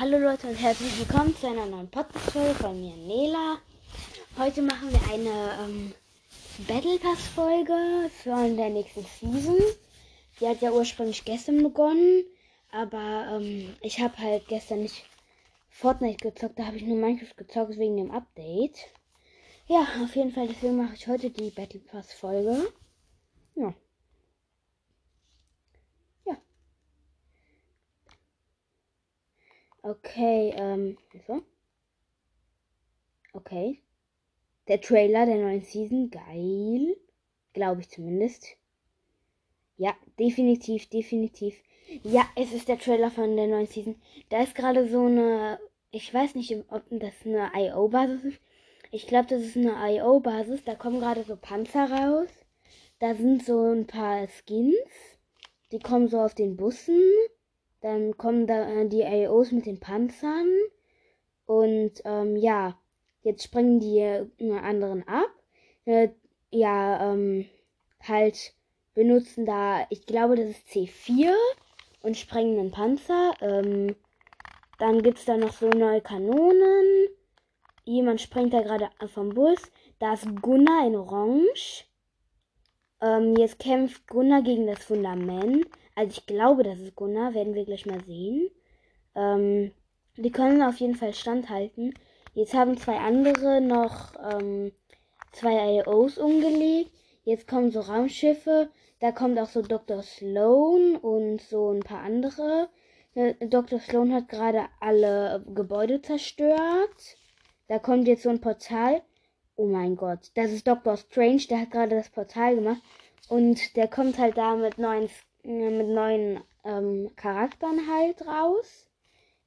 Hallo Leute und herzlich willkommen zu einer neuen Podcast-Folge von mir, Nela. Heute machen wir eine ähm, Battle Pass-Folge von der nächsten Season. Die hat ja ursprünglich gestern begonnen, aber ähm, ich habe halt gestern nicht Fortnite gezockt, da habe ich nur Minecraft gezockt wegen dem Update. Ja, auf jeden Fall, deswegen mache ich heute die Battle Pass-Folge. Ja. Okay, ähm, so. Okay. Der Trailer der neuen Season, geil. Glaube ich zumindest. Ja, definitiv, definitiv. Ja, es ist der Trailer von der neuen Season. Da ist gerade so eine, ich weiß nicht, ob das eine IO-Basis ist. Ich glaube, das ist eine IO-Basis. Da kommen gerade so Panzer raus. Da sind so ein paar Skins. Die kommen so auf den Bussen. Dann kommen da äh, die AOs mit den Panzern. Und ähm, ja, jetzt springen die anderen ab. Äh, ja, ähm, halt benutzen da, ich glaube, das ist C4 und sprengen einen Panzer. Ähm, dann gibt es da noch so neue Kanonen. Jemand springt da gerade vom Bus. Da ist Gunnar in Orange. Ähm, jetzt kämpft Gunnar gegen das Fundament. Also ich glaube, das ist Gunnar, werden wir gleich mal sehen. Ähm, die können auf jeden Fall standhalten. Jetzt haben zwei andere noch ähm, zwei IOs umgelegt. Jetzt kommen so Raumschiffe. Da kommt auch so Dr. Sloan und so ein paar andere. Äh, Dr. Sloan hat gerade alle Gebäude zerstört. Da kommt jetzt so ein Portal. Oh mein Gott, das ist Dr. Strange, der hat gerade das Portal gemacht. Und der kommt halt da mit neuen mit neuen ähm, Charakteren halt raus.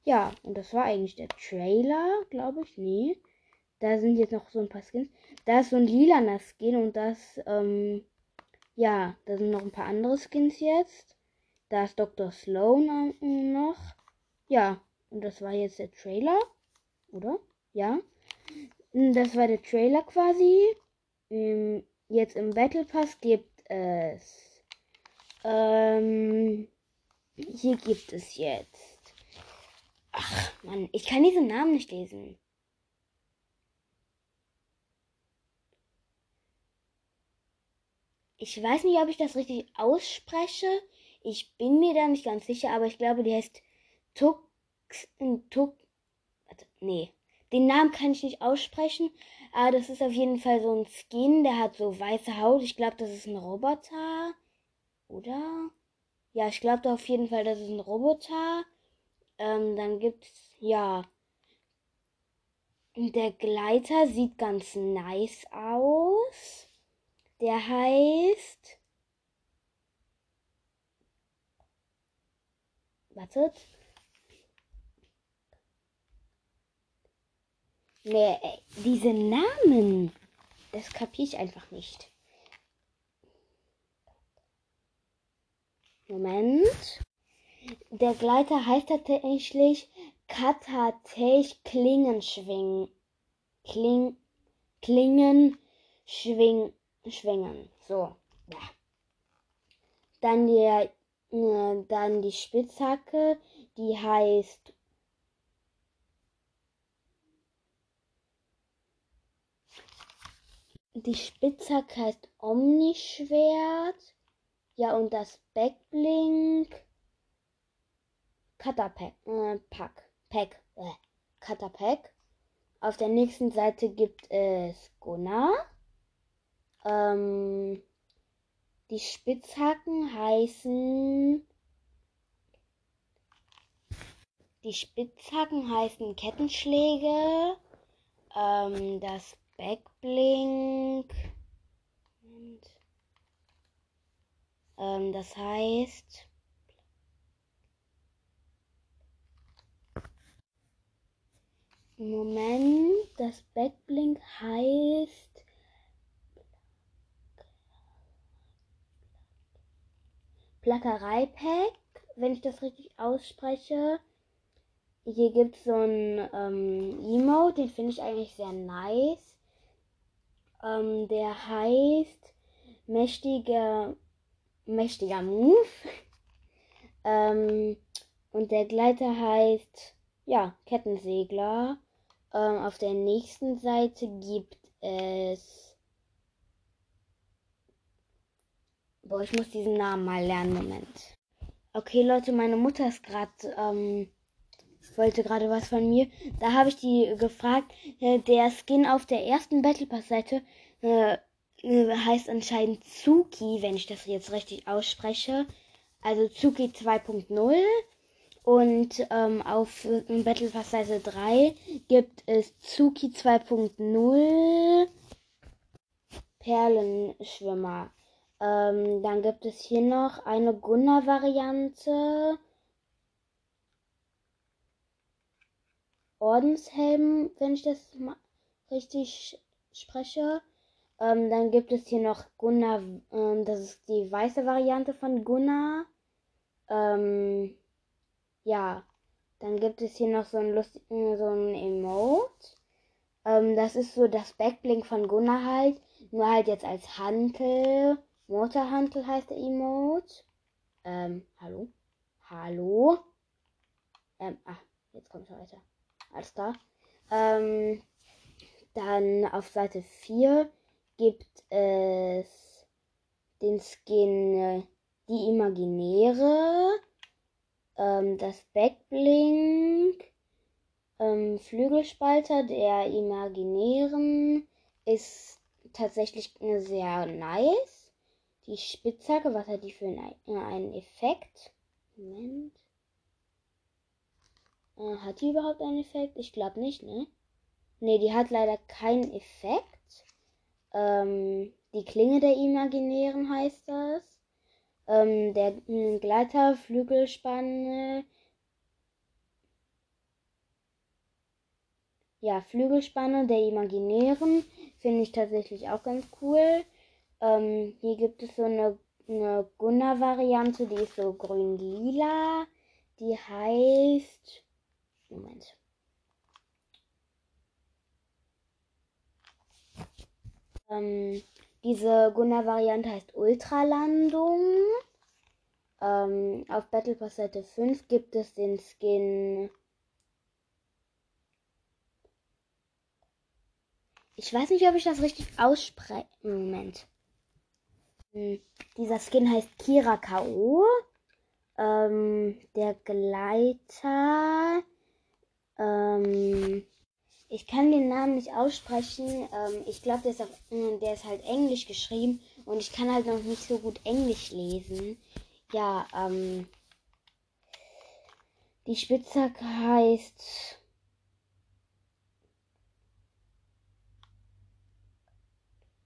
Ja, und das war eigentlich der Trailer, glaube ich. Nee. Da sind jetzt noch so ein paar Skins. Da ist so ein lilaner Skin und das, ähm, ja, da sind noch ein paar andere Skins jetzt. Da ist Dr. Sloan noch. Ja, und das war jetzt der Trailer. Oder? Ja. Das war der Trailer quasi. Ähm, jetzt im Battle Pass gibt es ähm, hier gibt es jetzt. Ach, Mann, ich kann diesen Namen nicht lesen. Ich weiß nicht, ob ich das richtig ausspreche. Ich bin mir da nicht ganz sicher, aber ich glaube, die heißt Tux. Tuk. Warte, nee. Den Namen kann ich nicht aussprechen. Aber das ist auf jeden Fall so ein Skin, der hat so weiße Haut. Ich glaube, das ist ein Roboter. Oder? Ja, ich glaube auf jeden Fall, das ist ein Roboter. Ähm, dann gibt's, ja. Der Gleiter sieht ganz nice aus. Der heißt. Wartet. Nee, diese Namen. Das kapiere ich einfach nicht. Moment. Der Gleiter heißt tatsächlich Katatech Klingenschwing. Kling, Klingen schwing, schwingen. So, ja. Dann der, äh, dann die Spitzhacke, die heißt Die Spitzhacke heißt Omnischwert. Ja, und das Backblink. Cutterpack. Äh, Pack. Pack. Äh, Cutterpack. Auf der nächsten Seite gibt es Gunnar. Ähm, die Spitzhacken heißen. Die Spitzhacken heißen Kettenschläge. Ähm, das Backblink. Ähm, das heißt, Moment, das Backblink heißt Plackerei-Pack, wenn ich das richtig ausspreche. Hier gibt es so ein ähm, Emote, den finde ich eigentlich sehr nice. Ähm, der heißt mächtiger mächtiger Move. ähm, und der Gleiter heißt ja, Kettensegler. Ähm, auf der nächsten Seite gibt es. Boah, ich muss diesen Namen mal lernen. Moment. Okay, Leute, meine Mutter ist gerade. Ähm, wollte gerade was von mir. Da habe ich die gefragt. Äh, der Skin auf der ersten Battle Pass Seite äh, äh, heißt anscheinend Zuki, wenn ich das jetzt richtig ausspreche. Also Zuki 2.0. Und ähm, auf Battle Pass Seite 3 gibt es Zuki 2.0 Perlenschwimmer. Ähm, dann gibt es hier noch eine Gunnar-Variante. Ordenshelm, wenn ich das richtig spreche. Ähm, dann gibt es hier noch Gunnar, ähm, das ist die weiße Variante von Gunnar. Ähm, ja, dann gibt es hier noch so ein lustigen, so ein Emote. Ähm, das ist so das Backblink von Gunnar halt, nur halt jetzt als Hantel. Motorhantel heißt der Emote. Ähm, hallo? Hallo? Ähm, ah, jetzt kommt er weiter. Alles klar. Ähm, dann auf Seite 4 gibt es den Skin äh, Die Imaginäre, ähm, das Backblink, ähm, Flügelspalter der Imaginären ist tatsächlich sehr nice. Die Spitzhacke, was hat die für einen, äh, einen Effekt? Moment. Äh, hat die überhaupt einen Effekt? Ich glaube nicht, ne? Ne, die hat leider keinen Effekt. Ähm, die Klinge der Imaginären heißt das. Ähm, der Gleiter, Flügelspanne. Ja, Flügelspanne der Imaginären finde ich tatsächlich auch ganz cool. Ähm, hier gibt es so eine, eine Gunnar-Variante, die ist so grün-lila. Die heißt. Moment. Ähm, diese Gunnar-Variante heißt Ultralandung. Ähm, auf Battle Pass Seite 5 gibt es den Skin. Ich weiß nicht, ob ich das richtig ausspreche. Moment. Hm. Dieser Skin heißt Kira K.O. Ähm, der Gleiter. Ähm, ich kann den Namen nicht aussprechen. Ähm, ich glaube, der, äh, der, ist halt englisch geschrieben und ich kann halt noch nicht so gut Englisch lesen. Ja, ähm, die Spitzhacke heißt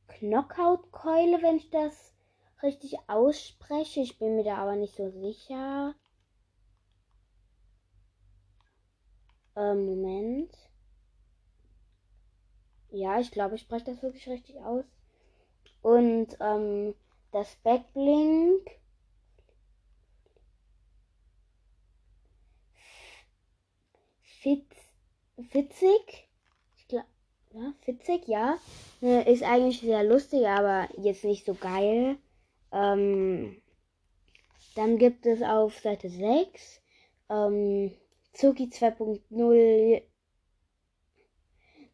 Knockout-Keule, wenn ich das richtig ausspreche. Ich bin mir da aber nicht so sicher. Ähm, Moment. Ja, ich glaube, ich spreche das wirklich richtig aus. Und ähm, das Backblink. Fitz, fitzig. Ich glaube, ja, fitzig, ja. Äh, ist eigentlich sehr lustig, aber jetzt nicht so geil. Ähm, dann gibt es auf Seite 6 ähm, Zuki 2.0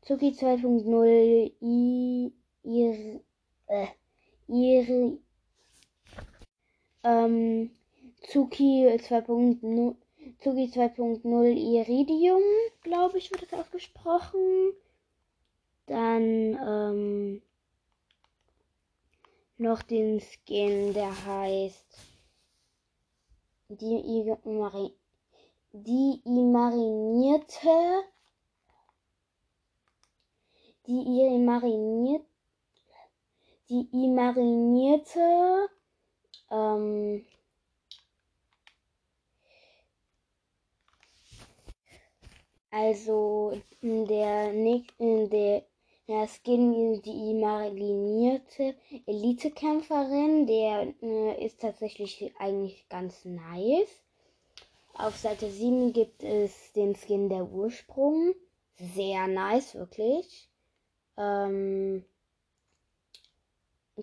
Zuki 2.0 i ihr äh, ihre ähm, Zuki 2.0 Zuki 2.0 Iridium, glaube ich, wird das ausgesprochen. Dann ähm, noch den Skin, der heißt die, die marinierte die ihr mariniert, die ihr marinierte ähm, also der der der Skin, die marinierte Elite-Kämpferin, der äh, ist tatsächlich eigentlich ganz nice. Auf Seite 7 gibt es den Skin der Ursprung. Sehr nice, wirklich. Ähm,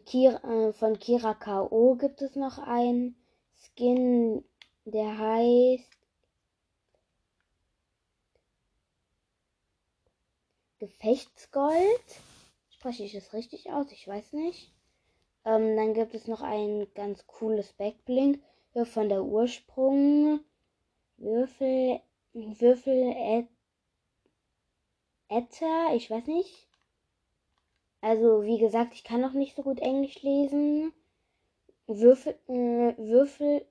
Kira, äh, von Kira K.O. gibt es noch ein Skin, der heißt Gefechtsgold. Spreche ich das richtig aus? Ich weiß nicht. Ähm, dann gibt es noch ein ganz cooles Backblink hier von der Ursprung. Würfel, Würfel, Etta, ich weiß nicht. Also, wie gesagt, ich kann noch nicht so gut Englisch lesen. Würfel, äh, Würfel,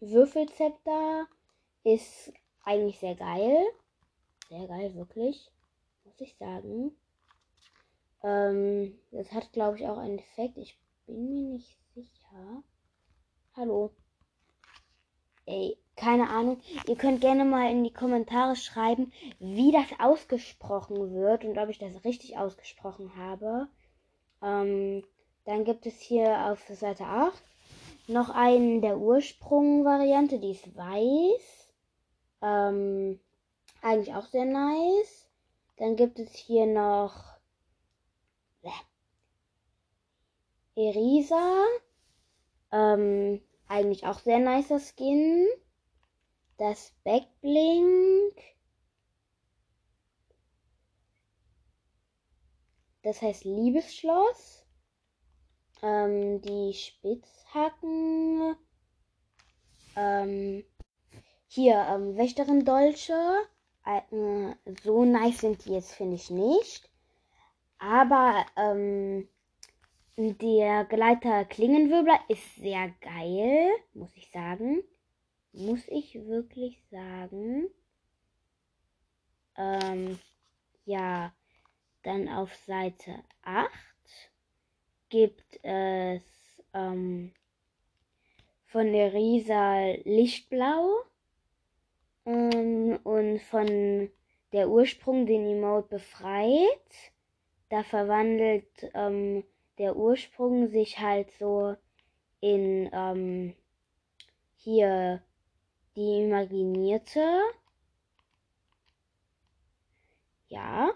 Würfelzepter ist eigentlich sehr geil. Sehr geil, wirklich. Muss ich sagen. Ähm, das hat, glaube ich, auch einen Effekt. Ich bin mir nicht sicher. Hallo. Ey, keine Ahnung. Ihr könnt gerne mal in die Kommentare schreiben, wie das ausgesprochen wird und ob ich das richtig ausgesprochen habe. Ähm, dann gibt es hier auf Seite 8 noch einen der Ursprung-Variante, die ist weiß. Ähm, eigentlich auch sehr nice. Dann gibt es hier noch Erisa. Ähm, eigentlich auch sehr nicer Skin. Das Backblink. Das heißt Liebesschloss. Ähm, die Spitzhacken. Ähm, hier, ähm, Wächterin Dolce. Äh, so nice sind die jetzt, finde ich nicht. Aber ähm, der Gleiter Klingenwirbler ist sehr geil, muss ich sagen. Muss ich wirklich sagen. Ähm, ja, dann auf Seite 8 gibt es ähm, von der Risa Lichtblau ähm, und von der Ursprung den Emote befreit. Da verwandelt ähm, der Ursprung sich halt so in ähm, hier die imaginierte. Ja,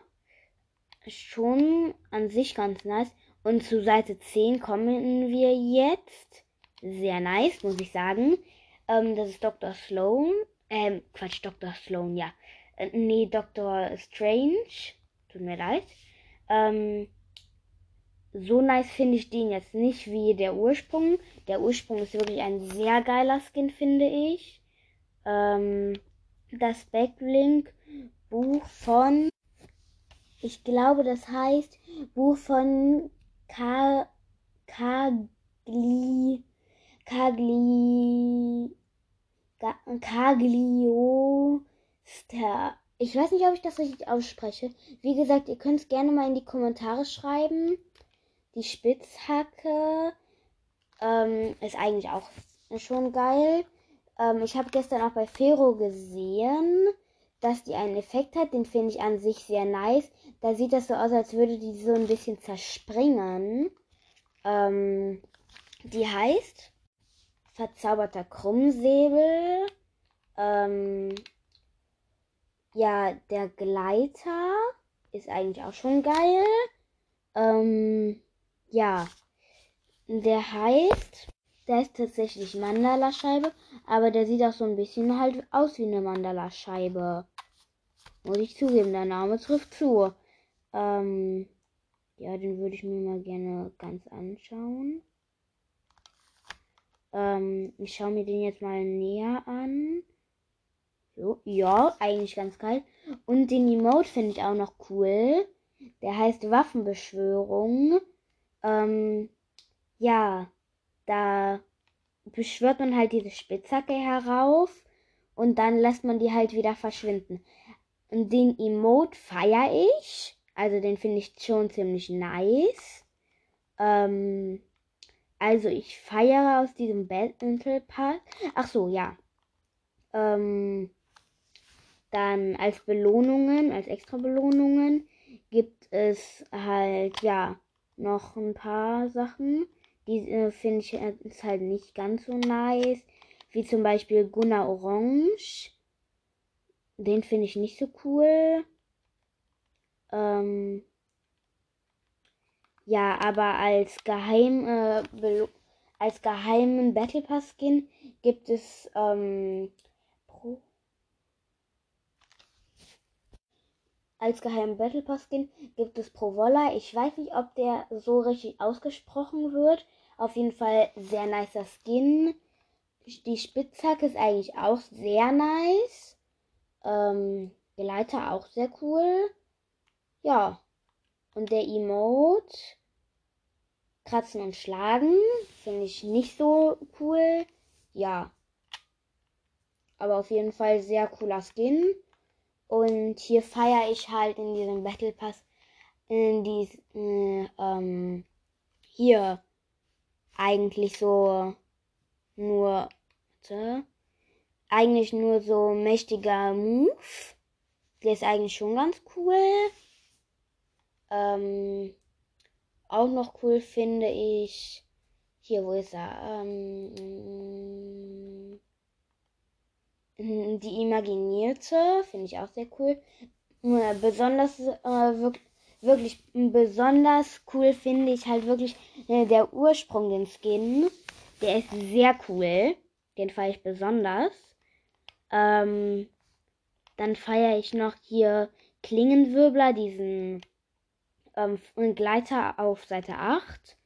schon an sich ganz nice. Und zu Seite 10 kommen wir jetzt. Sehr nice, muss ich sagen. Ähm, das ist Dr. Sloan. Ähm, Quatsch, Dr. Sloan, ja. Äh, nee, Dr. Strange. Tut mir leid. Ähm, so nice finde ich den jetzt nicht wie der Ursprung. Der Ursprung ist wirklich ein sehr geiler Skin, finde ich. Ähm, das Backlink Buch von, ich glaube, das heißt Buch von Ka Kagli, Kagli, Kaglio, ich weiß nicht, ob ich das richtig ausspreche. Wie gesagt, ihr könnt es gerne mal in die Kommentare schreiben. Die Spitzhacke ähm, ist eigentlich auch schon geil. Ähm, ich habe gestern auch bei Fero gesehen, dass die einen Effekt hat. Den finde ich an sich sehr nice. Da sieht das so aus, als würde die so ein bisschen zerspringen. Ähm, die heißt Verzauberter Krummsäbel. Ähm, ja, der Gleiter ist eigentlich auch schon geil. Ähm, ja, der heißt, der ist tatsächlich Mandala-Scheibe, aber der sieht auch so ein bisschen halt aus wie eine Mandala-Scheibe. Muss ich zugeben, der Name trifft zu. Ähm, ja, den würde ich mir mal gerne ganz anschauen. Ähm, ich schaue mir den jetzt mal näher an. So, ja, eigentlich ganz geil. Und den Emote finde ich auch noch cool. Der heißt Waffenbeschwörung ähm, ja, da beschwört man halt diese Spitzhacke herauf und dann lässt man die halt wieder verschwinden. Und den Emote feiere ich. Also den finde ich schon ziemlich nice. Ähm, also ich feiere aus diesem Battle Pass. Ach so, ja. Ähm, dann als Belohnungen, als extra Belohnungen gibt es halt, ja, noch ein paar Sachen. Die äh, finde ich jetzt halt nicht ganz so nice. Wie zum Beispiel Gunnar Orange. Den finde ich nicht so cool. Ähm, ja, aber als geheim äh, als geheimen Battle Pass Skin gibt es ähm, als geheimen Battle Pass Skin gibt es Provolla. Ich weiß nicht, ob der so richtig ausgesprochen wird. Auf jeden Fall sehr nicer Skin. Die Spitzhacke ist eigentlich auch sehr nice. Ähm, Geleiter auch sehr cool. Ja. Und der Emote Kratzen und Schlagen finde ich nicht so cool. Ja. Aber auf jeden Fall sehr cooler Skin. Und hier feiere ich halt in diesem Battle Pass in diesem, äh, ähm, hier eigentlich so nur, warte, eigentlich nur so mächtiger Move. Der ist eigentlich schon ganz cool. Ähm, auch noch cool finde ich, hier, wo ist er? Ähm, die Imaginierte finde ich auch sehr cool. Besonders, äh, wirklich, wirklich besonders cool finde ich halt wirklich äh, der Ursprung, den Skin. Der ist sehr cool. Den feiere ich besonders. Ähm, dann feiere ich noch hier Klingenwirbler, diesen ähm, Gleiter auf Seite 8.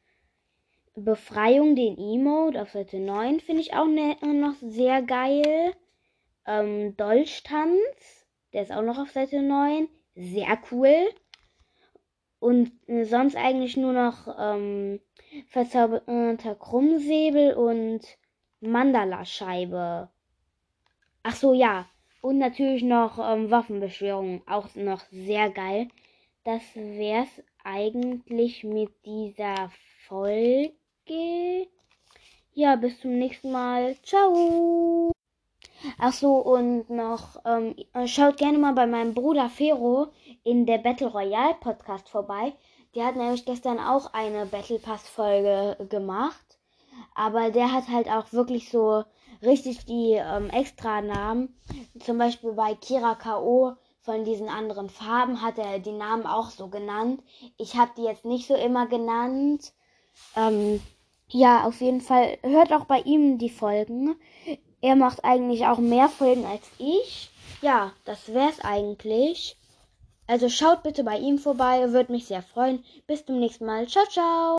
Befreiung, den Emote auf Seite 9 finde ich auch ne noch sehr geil. Ähm, Dolchtanz, der ist auch noch auf Seite 9. Sehr cool. Und äh, sonst eigentlich nur noch ähm, verzauberter Krummsäbel und Mandala-Scheibe. Ach so, ja. Und natürlich noch ähm, Waffenbeschwörung. Auch noch sehr geil. Das wär's eigentlich mit dieser Folge. Ja, bis zum nächsten Mal. Ciao. Ach so, und noch, ähm, schaut gerne mal bei meinem Bruder Fero in der Battle Royale Podcast vorbei. Der hat nämlich gestern auch eine Battle Pass Folge gemacht. Aber der hat halt auch wirklich so richtig die ähm, Extra-Namen. Zum Beispiel bei Kira K.O. von diesen anderen Farben hat er die Namen auch so genannt. Ich habe die jetzt nicht so immer genannt. Ähm, ja, auf jeden Fall hört auch bei ihm die Folgen. Er macht eigentlich auch mehr Folgen als ich. Ja, das wär's eigentlich. Also schaut bitte bei ihm vorbei, würde mich sehr freuen. Bis zum nächsten Mal. Ciao, ciao.